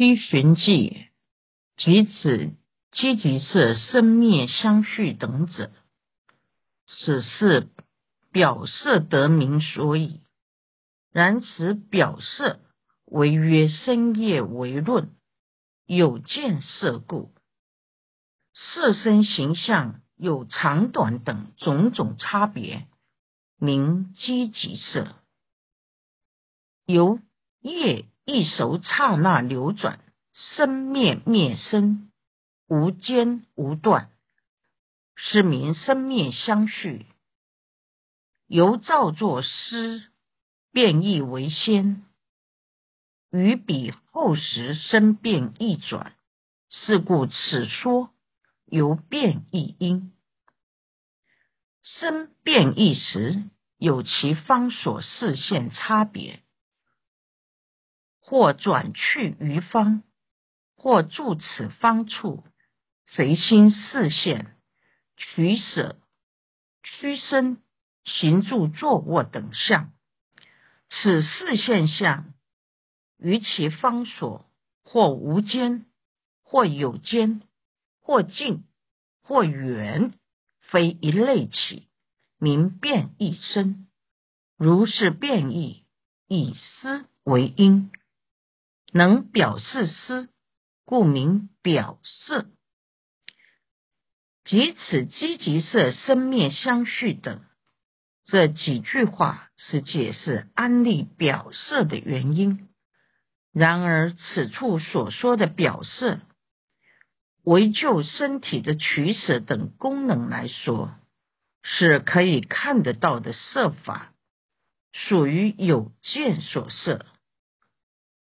依循记，即此积极色生灭相续等者，此是表色得名所以。然此表色为曰生业为论，有见色故，色身形象有长短等种种差别，名积极色。由业一熟刹那流转，生灭灭生，无间无断，是名生灭相续。由造作师。变异为先，于彼后时生变易转，是故此说由变异因。生变异时，有其方所视线差别，或转去于方，或住此方处，随心视线取舍、屈伸、行住坐卧等相。此四现象，于其方所，或无间，或有间，或近，或远，非一类起，名变一生。如是变异，以思为因，能表示思，故名表示。即此积极色生灭相续等。这几句话是解释安利表色的原因。然而，此处所说的表色，为就身体的取舍等功能来说，是可以看得到的色法，属于有见所色。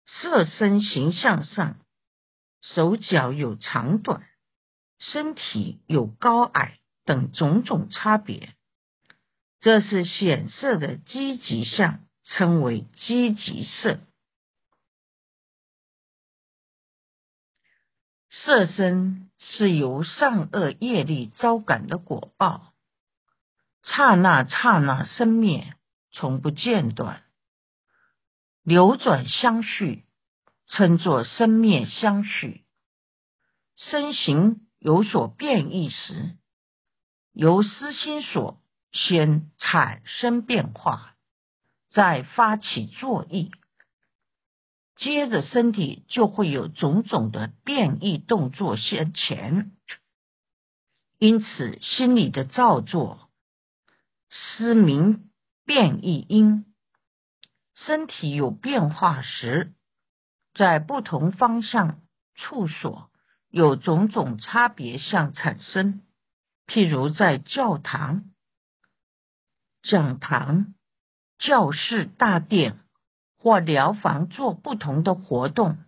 色身形象上，手脚有长短，身体有高矮等种种差别。这是显色的积极相，称为积极色。色身是由善恶业力招感的果报，刹那刹那生灭，从不间断，流转相续，称作生灭相续。身形有所变异时，由私心所。先产生变化，再发起作意，接着身体就会有种种的变异动作先前。因此，心理的造作失明变异因，身体有变化时，在不同方向处所有种种差别相产生。譬如在教堂。讲堂、教室、大殿或疗房做不同的活动，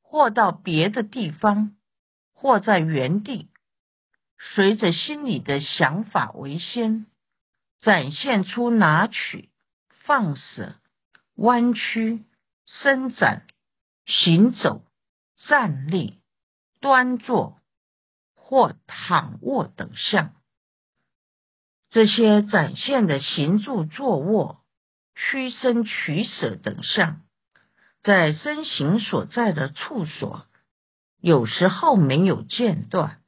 或到别的地方，或在原地，随着心里的想法为先，展现出拿取、放舍、弯曲、伸展、行走、站立、端坐或躺卧等相。这些展现的行住坐卧、屈伸取舍等相，在身形所在的处所，有时候没有间断，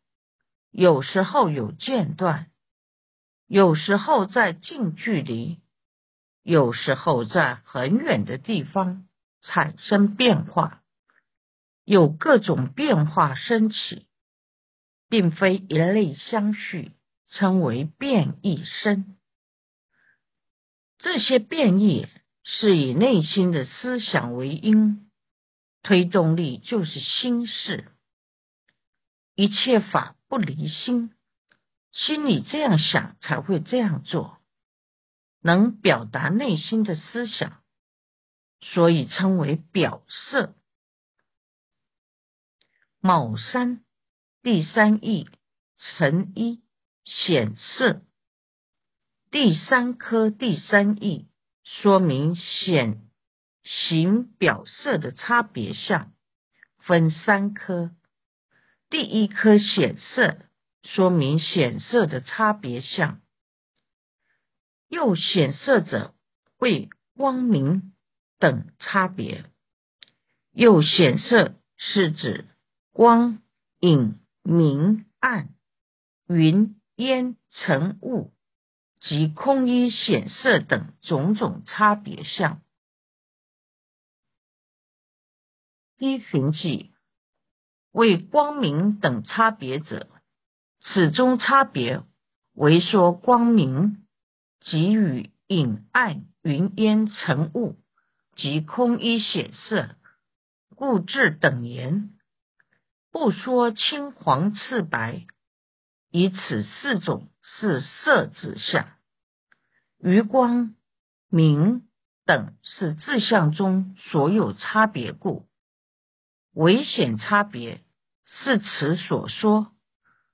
有时候有间断，有时候在近距离，有时候在很远的地方产生变化，有各种变化升起，并非一类相续。称为变异生，这些变异是以内心的思想为因，推动力就是心事，一切法不离心，心里这样想才会这样做，能表达内心的思想，所以称为表色。卯三第三义成一。显色，第三科第三义说明显形表色的差别相，分三科。第一科显色，说明显色的差别相。又显色者为光明等差别。又显色是指光、影、明、暗、云、烟、尘、雾及空衣显色等种种差别相。一寻记为光明等差别者，此中差别为说光明即与影暗、云烟、尘雾及空一显色。故置等言，不说青黄赤白，以此四种是色之相；余光明等是字相中所有差别故，唯显差别是此所说。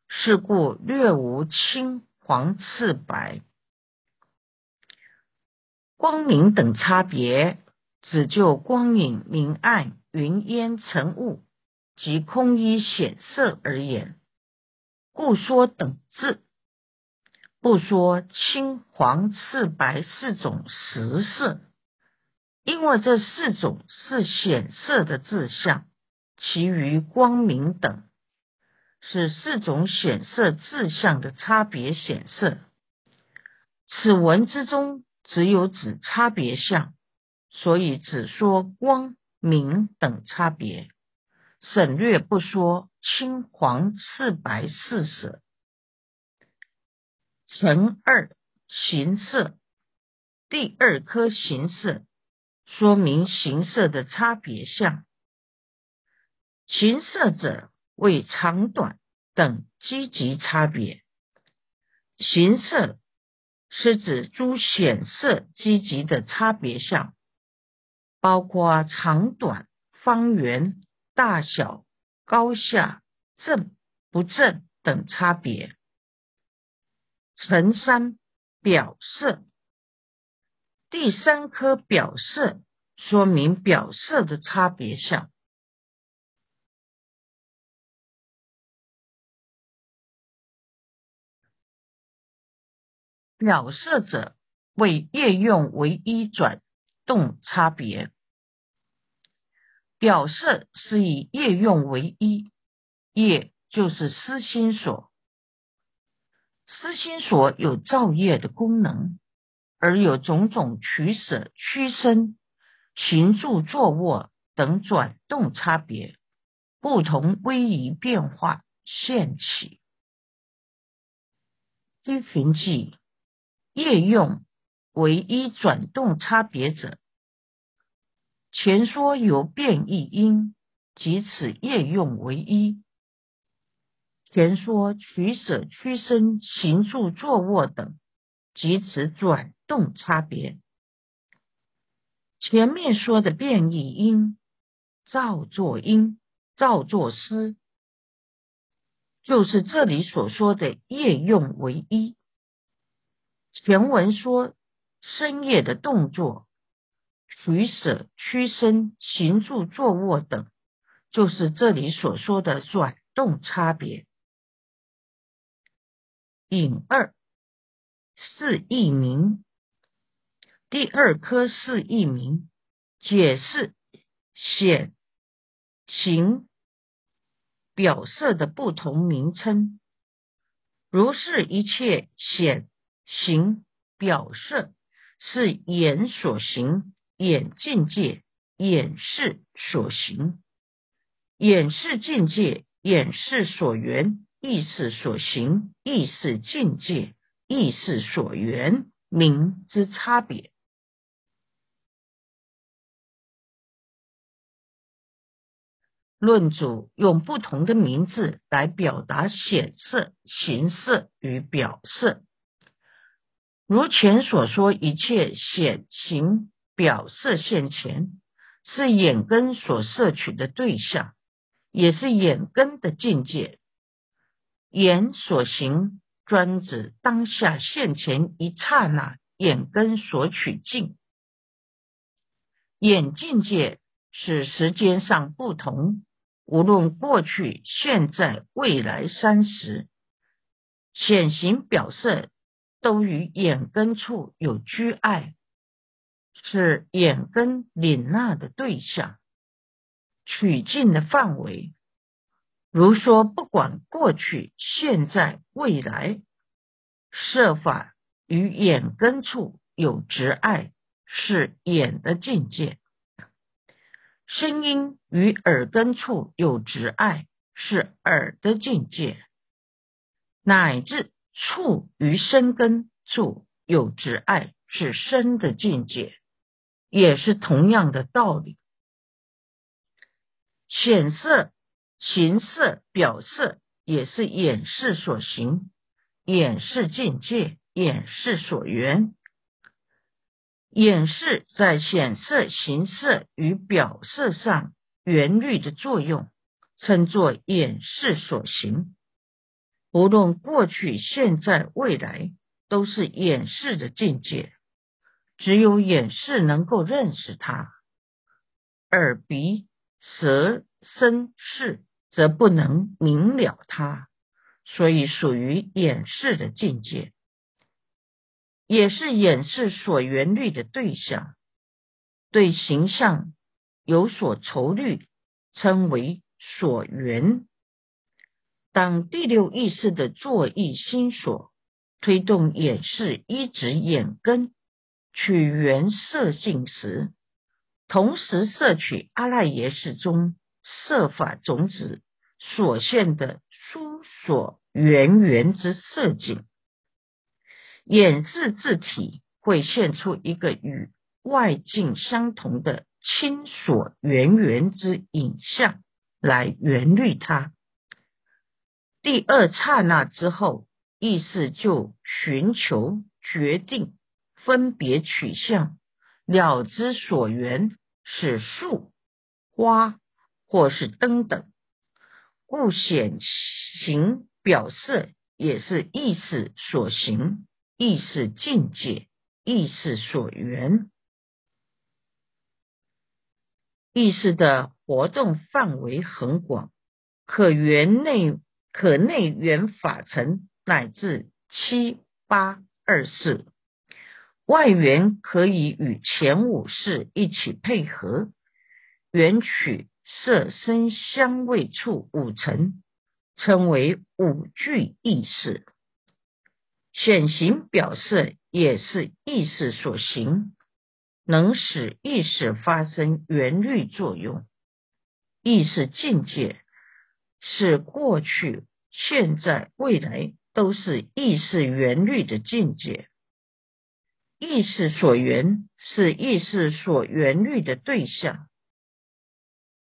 是故略无青黄赤白、光明等差别，只就光影明暗。云烟尘雾及空一显色而言，故说等字，不说青黄赤白四种实色，因为这四种是显色的字相，其余光明等是四种显色字相的差别显色。此文之中只有指差别相，所以只说光。明等差别，省略不说青黄赤白四色。乘二形色，第二颗形色说明形色的差别相。形色者为长短等积极差别。形色是指诸显色积极的差别相。包括长短、方圆、大小、高下、正不正等差别。成三表色，第三颗表色说明表色的差别相。表示者为业用为一转。动差别，表示是以业用为一，业就是思心所，思心所有造业的功能，而有种种取舍、屈伸、行住坐卧等转动差别，不同微移变化现起。依循记业用为一转动差别者。前说有变异因，即此业用为一；前说取舍、屈伸、行住、坐卧等，即此转动差别。前面说的变异因、造作因、造作思，就是这里所说的业用为一。前文说深夜的动作。取舍、屈伸、行住、坐卧等，就是这里所说的转动差别。引二四义名，第二颗四义名解释显形表色的不同名称。如是一切显形表色，是眼所行。眼境界，眼视所行；眼视境界，眼视所缘；意识所行，意识境界，意识所缘，名之差别。论主用不同的名字来表达显色、形色与表色，如前所说，一切显形。表色现前是眼根所摄取的对象，也是眼根的境界。眼所行专指当下现前一刹那眼根所取境。眼境界是时间上不同，无论过去、现在、未来三时，显形表色都与眼根处有居碍。是眼根领纳的对象，取境的范围。如说，不管过去、现在、未来，设法与眼根处有执爱，是眼的境界；声音与耳根处有执爱，是耳的境界；乃至处与生根处有执爱，是生的境界，也是同样的道理。显色。形色表色也是掩饰所行，掩饰境界，掩饰所缘。掩饰在显色、形色与表色上缘律的作用，称作掩饰所行。无论过去、现在、未来，都是眼识的境界。只有眼识能够认识它，耳、鼻、舌、身、识。则不能明了它，所以属于掩饰的境界，也是掩饰所缘虑的对象。对形象有所愁虑，称为所缘。当第六意识的作意心所推动眼识一直眼根取缘色境时，同时摄取阿赖耶识中。色法种子所现的殊所圆圆之色境，眼字字体会现出一个与外境相同的清所圆圆之影像来圆律它。第二刹那之后，意识就寻求决定分别取向，了之所缘是树花。或是灯等，故显形表色也是意识所行，意识境界，意识所缘。意识的活动范围很广，可缘内可内缘法尘乃至七八二四，外缘可以与前五世一起配合缘取。色、声、香味、触五层，称为五具意识。显形表示也是意识所行，能使意识发生圆律作用。意识境界是过去、现在、未来都是意识原律的境界。意识所缘是意识所缘律的对象。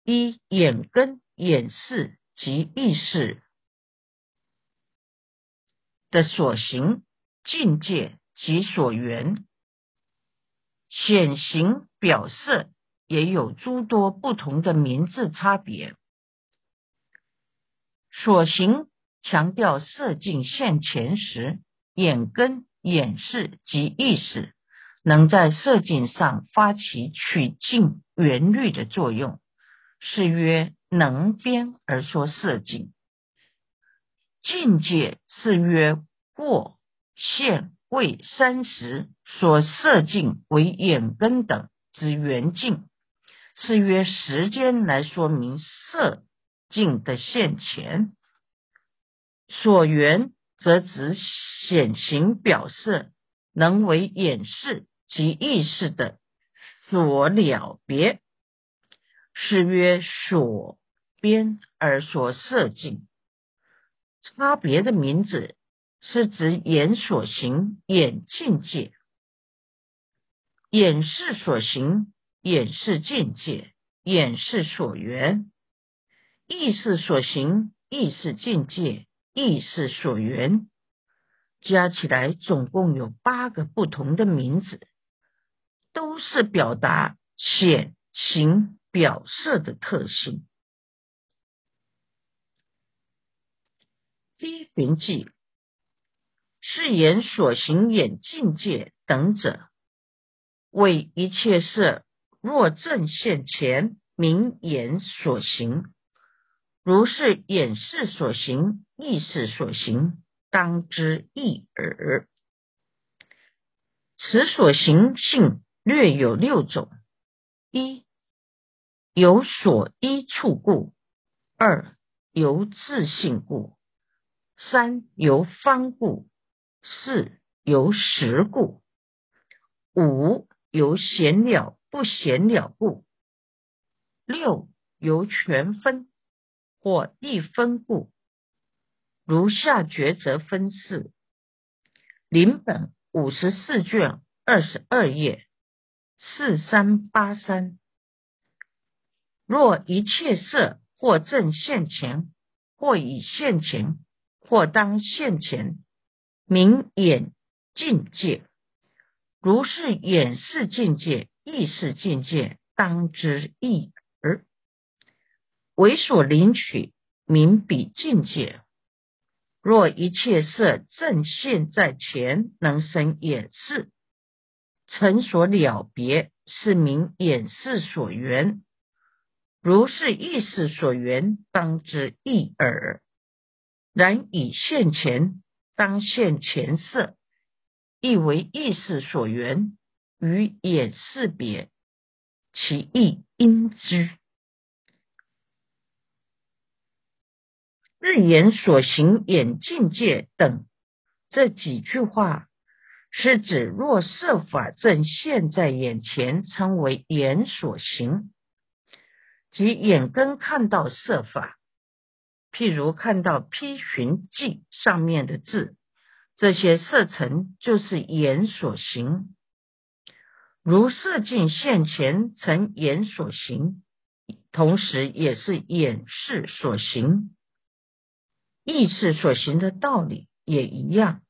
一眼根、眼识及意识的所行境界及所缘显形表色，也有诸多不同的名字差别。所行强调色境现前时，眼根、眼识及意识能在色境上发起取境缘律的作用。是曰能边而说色境，境界是曰过现未三时所色境为眼根等之缘境，是曰时间来说明色境的现前。所缘则指显形表色，能为眼识及意识的所了别。是曰所边而所色境，差别的名字是指眼所行眼境界，眼视所行眼视境界，眼视所缘，意识所行意识境界，意识所缘，加起来总共有八个不同的名字，都是表达显行。表色的特性，第一寻记是言所行眼境界等者，为一切色若正现前明眼所行，如是眼识所行意识所行，当知一耳。此所行性略有六种：一。有所依处故；二由自性故；三由方故；四由实故；五由闲了不闲了故；六由全分或亦分故。如下抉择分四，临本五十四卷二十二页四三八三。若一切色或正现前，或已现前，或当现前，名眼境界。如是眼视境界、意识境界，当知意为所领取，名彼境界。若一切色正现，在前能生眼视，成所了别，是名眼视所缘。如是意识所缘，当知一耳。然以现前当现前色，亦为意识所缘，与眼视别，其意应知。日眼所行眼境界等这几句话，是指若色法正现，在眼前，称为眼所行，即眼根看到色法。譬如看到批寻记上面的字，这些色尘就是眼所行。如色境现前，成眼所行，同时也是眼视所行。意识所行的道理也一样。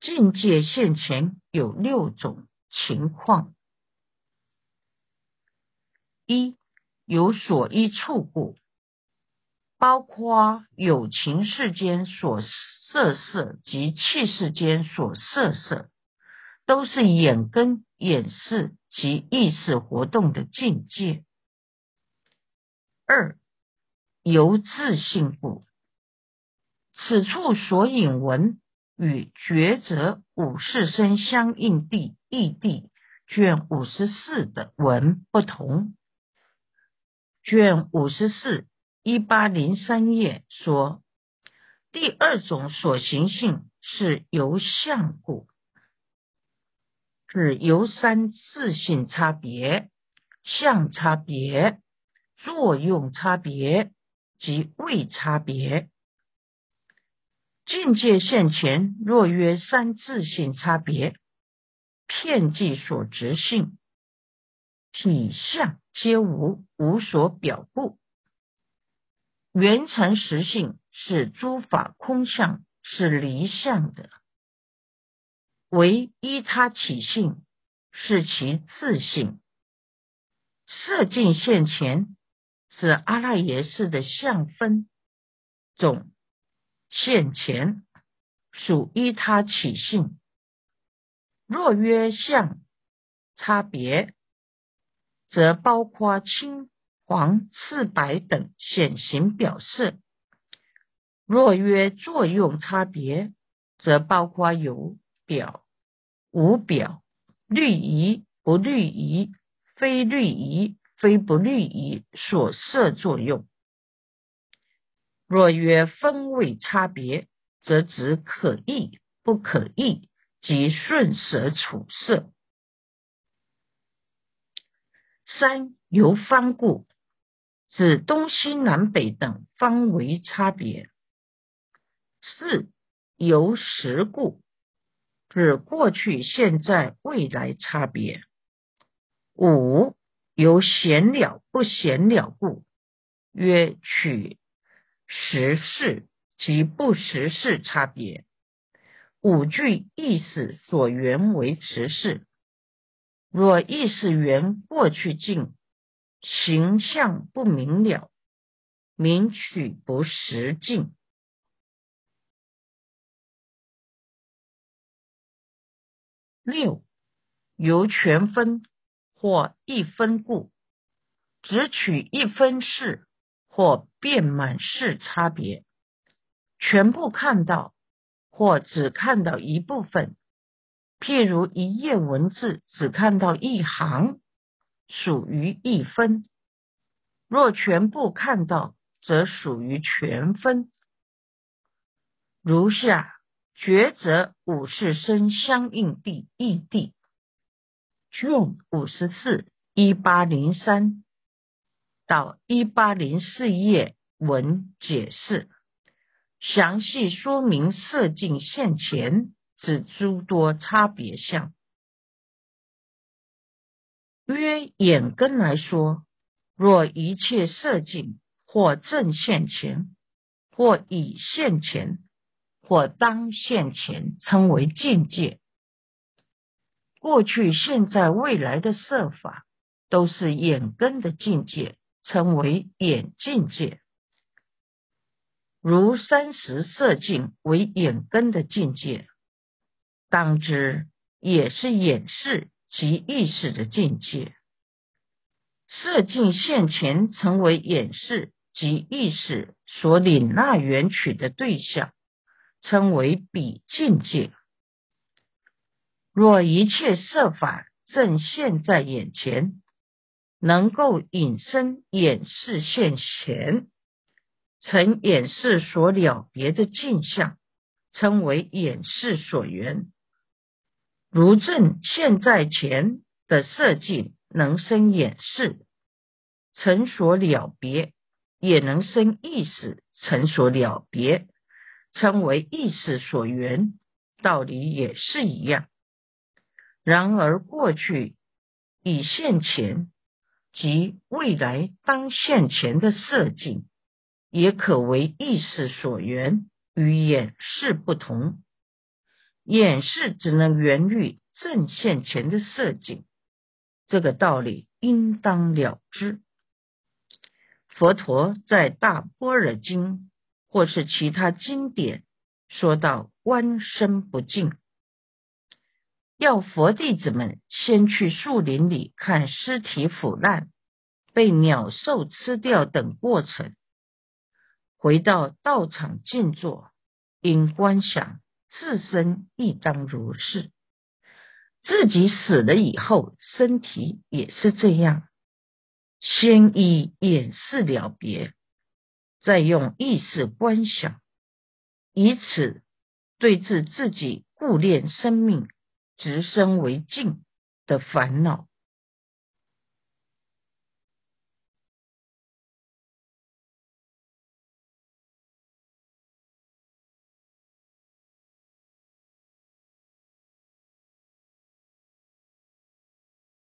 境界现前有六种情况：一有所依处故，包括有情世间所色色及气世间所色色，都是眼根眼视及意识活动的境界。二由自性故。此处所引文与抉择五世生相应地异地卷五十四的文不同。卷五十四一八零三页说，第二种所行性是由相故，指由三自性差别、相差别、作用差别及位差别。境界现前，若曰三自性差别，片计所执性，体相皆无，无所表故。原成实性是诸法空相，是离相的，唯依他起性，是其自性。色境现前，是阿赖耶识的相分种。现前属依他起性，若约相差别，则包括青、黄、赤、白等显形表示；若约作用差别，则包括有表、无表、律仪、不律仪、非律仪、非不律仪所摄作用。若曰分位差别，则指可易不可易，即顺舍处色。三由方故，指东西南北等方为差别。四由时故，指过去、现在、未来差别。五由闲了不闲了故，曰取。实事及不实事差别，五句意思所缘为实事。若意识缘过去境，形象不明了，名取不实境。六由全分或一分故，只取一分事。或遍满式差别，全部看到或只看到一部分，譬如一页文字只看到一行，属于一分；若全部看到，则属于全分。如下抉择五世生相应地异地，卷五十四一八零三到一八零四页文解释，详细说明色境现前之诸多差别相。约眼根来说，若一切色境或正现前，或已现前。或当现前称为境界，过去、现在、未来的设法都是眼根的境界，称为眼境界。如三十色境为眼根的境界，当知也是眼识及意识的境界。色境现前成为眼识及意识所领纳缘取的对象。称为彼境界。若一切色法正现，在眼前，能够引生眼视现前，成眼视所了别的镜像，称为眼视所缘。如正现在前的色境，能生眼视，成所了别，也能生意识，成所了别。称为意识所缘，道理也是一样。然而过去已现前及未来当现前的色境，也可为意识所缘，与眼视不同。眼视只能缘于正现前的色境，这个道理应当了之。佛陀在《大般若经》。或是其他经典说到观身不净，要佛弟子们先去树林里看尸体腐烂、被鸟兽吃掉等过程，回到道场静坐，应观想自身亦当如是，自己死了以后，身体也是这样，先以眼视了别。再用意识观想，以此对治自己固恋生命、直升为静的烦恼。